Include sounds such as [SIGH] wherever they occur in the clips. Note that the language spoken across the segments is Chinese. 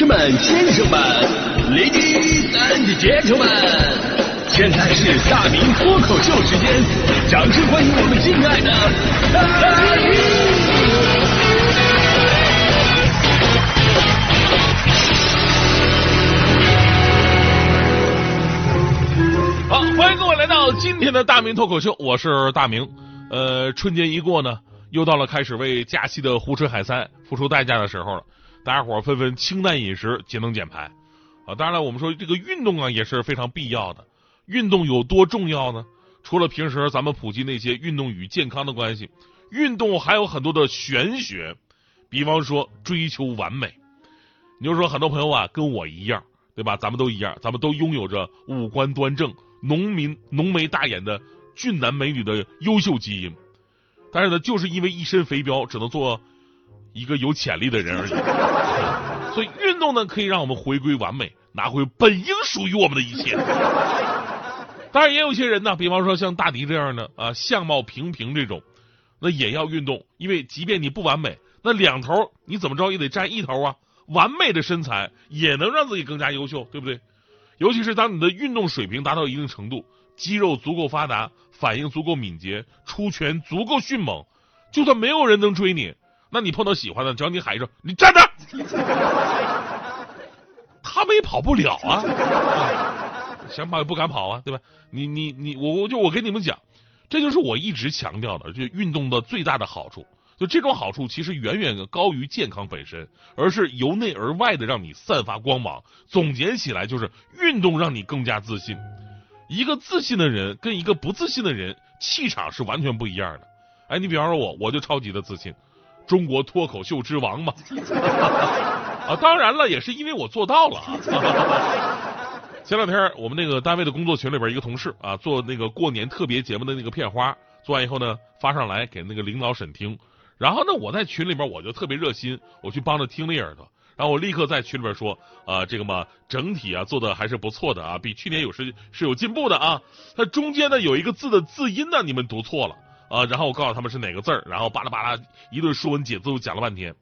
士们、先生们、ladies and gentlemen，现在是大明脱口秀时间，掌声欢迎我们敬爱的大明！好，欢迎各位来到今天的大明脱口秀，我是大明。呃，春节一过呢，又到了开始为假期的胡吃海塞付出代价的时候了。大家伙儿纷纷清淡饮食，节能减排啊！当然了，我们说这个运动啊也是非常必要的。运动有多重要呢？除了平时咱们普及那些运动与健康的关系，运动还有很多的玄学。比方说追求完美，你就说很多朋友啊跟我一样，对吧？咱们都一样，咱们都拥有着五官端正、浓眉浓眉大眼的俊男美女的优秀基因，但是呢，就是因为一身肥膘，只能做。一个有潜力的人而已，[LAUGHS] 所以运动呢可以让我们回归完美，拿回本应属于我们的一切。当然，也有些人呢，比方说像大迪这样的啊，相貌平平这种，那也要运动，因为即便你不完美，那两头你怎么着也得占一头啊。完美的身材也能让自己更加优秀，对不对？尤其是当你的运动水平达到一定程度，肌肉足够发达，反应足够敏捷，出拳足够迅猛，就算没有人能追你。那你碰到喜欢的，只要你喊一声“你站着”，他们也跑不了啊，想跑也不敢跑啊，对吧？你你你，我我就我跟你们讲，这就是我一直强调的，就运动的最大的好处。就这种好处其实远远高于健康本身，而是由内而外的让你散发光芒。总结起来就是运动让你更加自信。一个自信的人跟一个不自信的人气场是完全不一样的。哎，你比方说我，我就超级的自信。中国脱口秀之王嘛，[LAUGHS] 啊，当然了，也是因为我做到了啊。[LAUGHS] 前两天我们那个单位的工作群里边，一个同事啊，做那个过年特别节目的那个片花，做完以后呢，发上来给那个领导审听。然后呢，我在群里边我就特别热心，我去帮着听了一耳朵。然后我立刻在群里边说啊，这个嘛，整体啊做的还是不错的啊，比去年有是是有进步的啊。它中间呢有一个字的字音呢，你们读错了。啊，然后我告诉他们是哪个字儿，然后巴拉巴拉一顿说文解字，我讲了半天。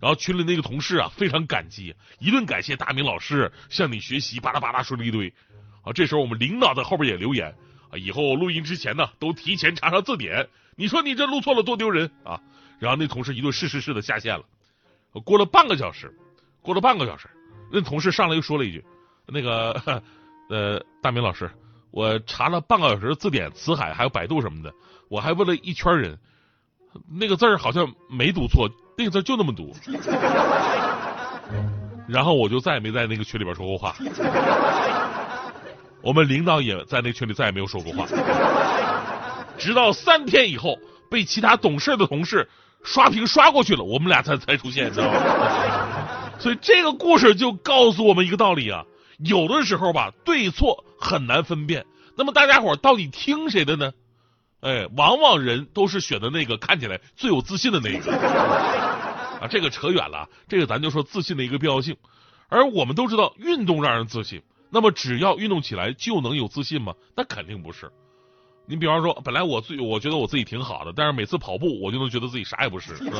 然后群里那个同事啊，非常感激，一顿感谢大明老师向你学习，巴拉巴拉说了一堆。啊，这时候我们领导在后边也留言啊，以后录音之前呢，都提前查查字典。你说你这录错了多丢人啊！然后那同事一顿是是是的下线了。过了半个小时，过了半个小时，那同事上来又说了一句：“那个呃，大明老师，我查了半个小时字典、词海还有百度什么的。”我还问了一圈人，那个字儿好像没读错，那个字就那么读。然后我就再也没在那个群里边说过话。我们领导也在那群里再也没有说过话。直到三天以后，被其他懂事的同事刷屏刷过去了，我们俩才才出现，知道吗？[LAUGHS] 所以这个故事就告诉我们一个道理啊，有的时候吧，对错很难分辨。那么大家伙到底听谁的呢？哎，往往人都是选的那个看起来最有自信的那一个啊，这个扯远了，这个咱就说自信的一个必要性。而我们都知道，运动让人自信，那么只要运动起来就能有自信吗？那肯定不是。你比方说，本来我自我觉得我自己挺好的，但是每次跑步我就能觉得自己啥也不是，是吧？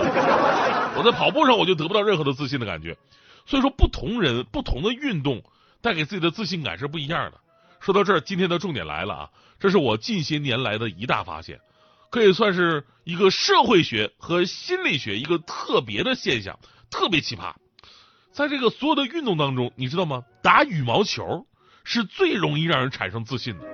我在跑步上我就得不到任何的自信的感觉。所以说，不同人不同的运动带给自己的自信感是不一样的。说到这儿，今天的重点来了啊！这是我近些年来的一大发现，可以算是一个社会学和心理学一个特别的现象，特别奇葩。在这个所有的运动当中，你知道吗？打羽毛球是最容易让人产生自信的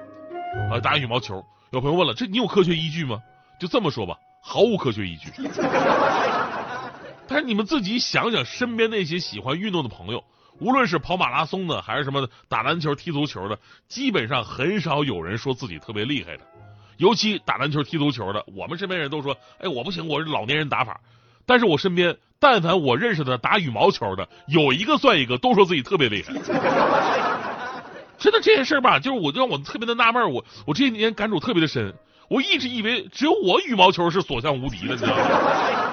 啊！打羽毛球，有朋友问了，这你有科学依据吗？就这么说吧，毫无科学依据。[LAUGHS] 但是你们自己想想，身边那些喜欢运动的朋友。无论是跑马拉松的，还是什么打篮球、踢足球的，基本上很少有人说自己特别厉害的。尤其打篮球、踢足球的，我们身边人都说：“哎，我不行，我是老年人打法。”但是我身边，但凡我认识的打羽毛球的，有一个算一个，都说自己特别厉害。真的这件事吧，就是我让我特别的纳闷，我我这些年感触特别的深。我一直以为只有我羽毛球是所向无敌的，你知道吗？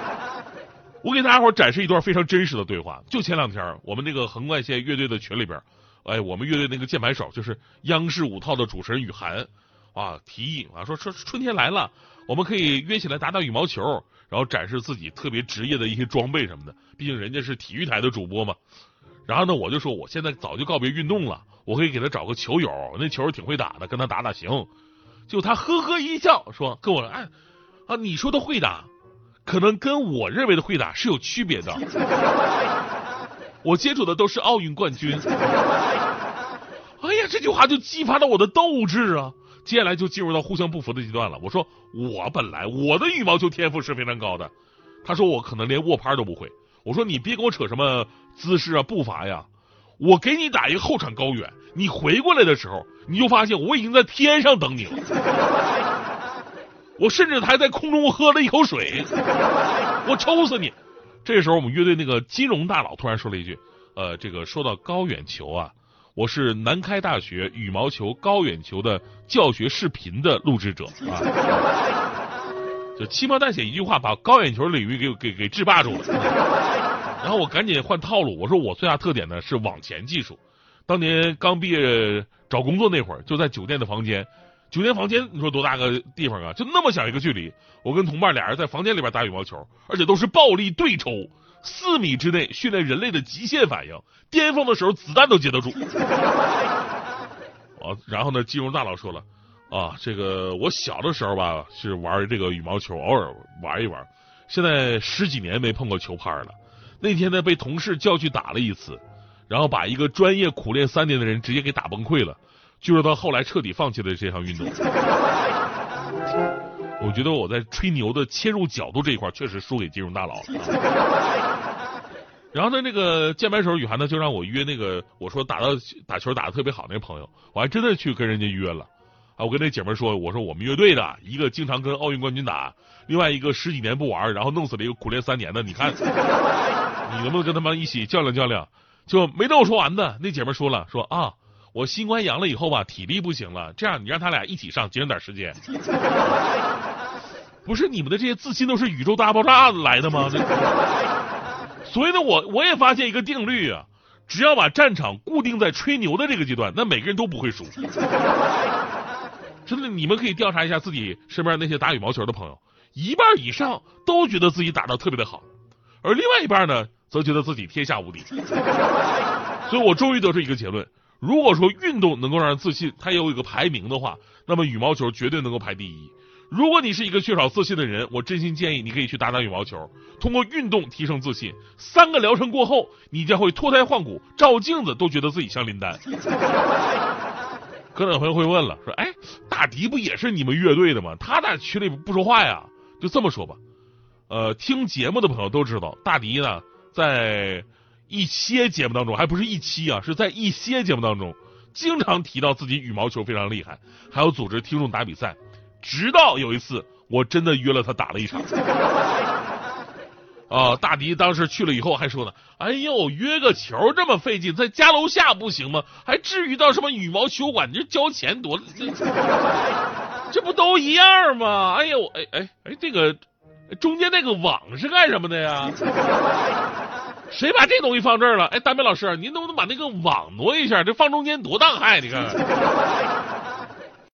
我给大家伙展示一段非常真实的对话。就前两天，我们那个横贯线乐队的群里边，哎，我们乐队那个键盘手就是央视五套的主持人雨涵啊，提议啊说说春天来了，我们可以约起来打打羽毛球，然后展示自己特别职业的一些装备什么的。毕竟人家是体育台的主播嘛。然后呢，我就说我现在早就告别运动了，我可以给他找个球友，那球挺会打的，跟他打打行。就他呵呵一笑，说跟我说，哎啊，你说的会打，可能跟我认为的会打是有区别的。我接触的都是奥运冠军。哎呀，这句话就激发了我的斗志啊！接下来就进入到互相不服的阶段了。我说我本来我的羽毛球天赋是非常高的，他说我可能连握拍都不会。我说你别跟我扯什么姿势啊步伐呀，我给你打一个后场高远，你回过来的时候，你就发现我已经在天上等你了。我甚至还在空中喝了一口水，我抽死你！这时候我们乐队那个金融大佬突然说了一句：“呃，这个说到高远球啊。”我是南开大学羽毛球高远球的教学视频的录制者啊，就轻描淡写一句话把高远球领域给给给制霸住了。然后我赶紧换套路，我说我最大特点呢是网前技术。当年刚毕业找工作那会儿，就在酒店的房间，酒店房间你说多大个地方啊？就那么小一个距离，我跟同伴俩人在房间里边打羽毛球，而且都是暴力对抽。四米之内训练人类的极限反应，巅峰的时候子弹都接得住。[LAUGHS] 啊，然后呢，金融大佬说了，啊，这个我小的时候吧是玩这个羽毛球，偶尔玩一玩，现在十几年没碰过球拍了。那天呢，被同事叫去打了一次，然后把一个专业苦练三年的人直接给打崩溃了，就说他后来彻底放弃了这项运动。[LAUGHS] 我觉得我在吹牛的切入角度这一块确实输给金融大佬了。然后呢，那个键盘手雨涵呢就让我约那个我说打到打球打的特别好那朋友，我还真的去跟人家约了。啊，我跟那姐们说，我说我们乐队的一个经常跟奥运冠军打，另外一个十几年不玩，然后弄死了一个苦练三年的，你看 [LAUGHS] 你能不能跟他们一起较量较量？就没等我说完呢，那姐们说了，说啊。我新冠阳了以后吧，体力不行了。这样，你让他俩一起上，节省点时间。[LAUGHS] 不是你们的这些自信都是宇宙大爆炸来的吗？[LAUGHS] 所以呢，我我也发现一个定律啊，只要把战场固定在吹牛的这个阶段，那每个人都不会输。[LAUGHS] 真的，你们可以调查一下自己身边那些打羽毛球的朋友，一半以上都觉得自己打的特别的好，而另外一半呢，则觉得自己天下无敌。所以我终于得出一个结论。如果说运动能够让人自信，它有一个排名的话，那么羽毛球绝对能够排第一。如果你是一个缺少自信的人，我真心建议你可以去打打羽毛球，通过运动提升自信。三个疗程过后，你将会脱胎换骨，照镜子都觉得自己像林丹。[LAUGHS] 可能有朋友会问了，说：“哎，大迪不也是你们乐队的吗？他在群里不说话呀？”就这么说吧，呃，听节目的朋友都知道，大迪呢在。一些节目当中，还不是一期啊，是在一些节目当中，经常提到自己羽毛球非常厉害，还有组织听众打比赛。直到有一次，我真的约了他打了一场。[LAUGHS] 啊，大迪当时去了以后还说呢：“哎呦，约个球这么费劲，在家楼下不行吗？还至于到什么羽毛球馆？你这交钱多，这不都一样吗？哎呦，哎哎哎，这个中间那个网是干什么的呀？”谁把这东西放这儿了？哎，大明老师，您能不能把那个网挪一下？这放中间多大害！你看。